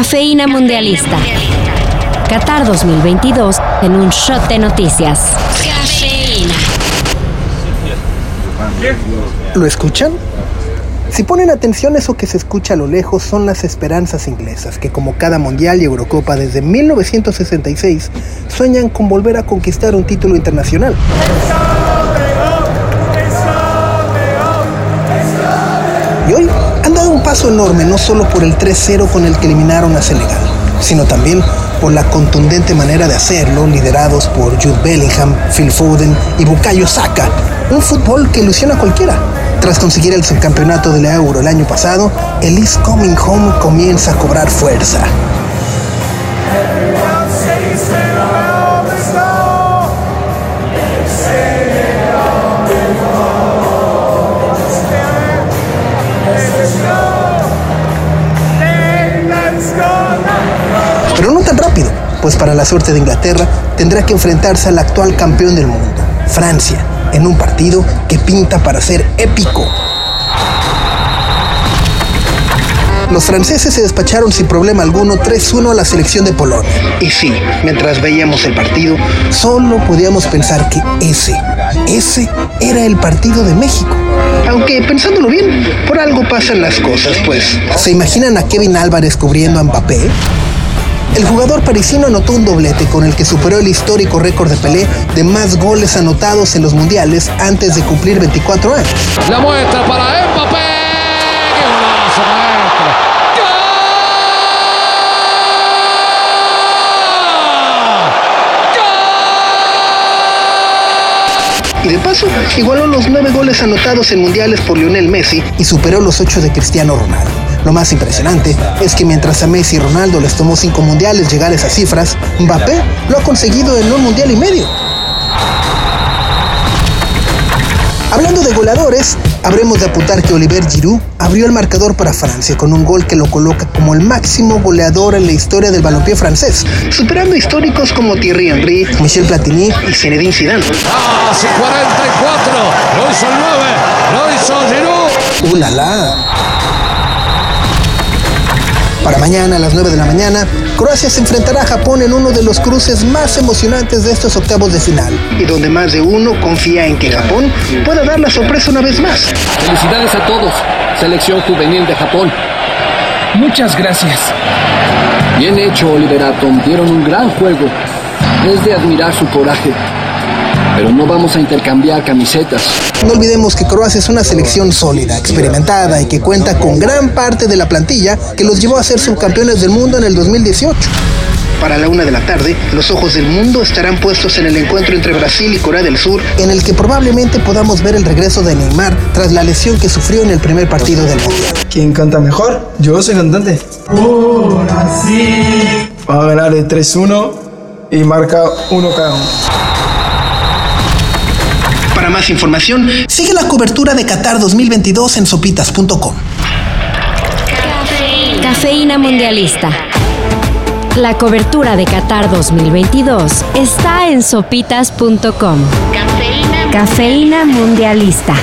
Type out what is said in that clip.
Cafeína Mundialista. Qatar 2022 en un shot de noticias. Cafeína. ¿Lo escuchan? Si ponen atención, eso que se escucha a lo lejos son las esperanzas inglesas, que como cada Mundial y Eurocopa desde 1966, sueñan con volver a conquistar un título internacional. Paso enorme, no solo por el 3-0 con el que eliminaron a Senegal, sino también por la contundente manera de hacerlo, liderados por Jude Bellingham, Phil Foden y Bukayo Saka, un fútbol que ilusiona a cualquiera. Tras conseguir el subcampeonato de la Euro el año pasado, el Is Coming Home comienza a cobrar fuerza. Rápido, pues para la suerte de Inglaterra tendrá que enfrentarse al actual campeón del mundo, Francia, en un partido que pinta para ser épico. Los franceses se despacharon sin problema alguno 3-1 a la selección de Polonia. Y sí, mientras veíamos el partido, solo podíamos pensar que ese, ese era el partido de México. Aunque pensándolo bien, por algo pasan las cosas, pues. ¿Se imaginan a Kevin Álvarez cubriendo a Mbappé? El jugador parisino anotó un doblete con el que superó el histórico récord de Pelé de más goles anotados en los mundiales antes de cumplir 24 años. La muestra para Mbappé. ¡Qué golazo, maestro! Y de paso, igualó los nueve goles anotados en mundiales por Lionel Messi y superó los ocho de Cristiano Ronaldo. Lo más impresionante es que mientras a Messi y Ronaldo les tomó cinco mundiales llegar a esas cifras, Mbappé lo ha conseguido en un mundial y medio. Hablando de goleadores, habremos de apuntar que Oliver Giroud abrió el marcador para Francia con un gol que lo coloca como el máximo goleador en la historia del balompié francés, superando históricos como Thierry Henry, Michel Platini y Zinedine Zidane. Ah, sí, 44. Lo hizo el 9. Lo hizo Giroud. ¡Uh, la, la! Para mañana a las 9 de la mañana, Croacia se enfrentará a Japón en uno de los cruces más emocionantes de estos octavos de final, y donde más de uno confía en que Japón pueda dar la sorpresa una vez más. Felicidades a todos, selección juvenil de Japón. Muchas gracias. Bien hecho, Oliver Atom. Dieron un gran juego. Es de admirar su coraje. Pero no vamos a intercambiar camisetas. No olvidemos que Croacia es una selección sólida, experimentada y que cuenta con gran parte de la plantilla que los llevó a ser subcampeones del mundo en el 2018. Para la una de la tarde, los ojos del mundo estarán puestos en el encuentro entre Brasil y Corea del Sur, en el que probablemente podamos ver el regreso de Neymar tras la lesión que sufrió en el primer partido del mundial. ¿Quién canta mejor? Yo soy cantante. Va a ganar de 3-1 y marca uno cada uno. Para más información, sigue la cobertura de Qatar 2022 en sopitas.com. Cafeína Mundialista. La cobertura de Qatar 2022 está en sopitas.com. Cafeína Mundialista.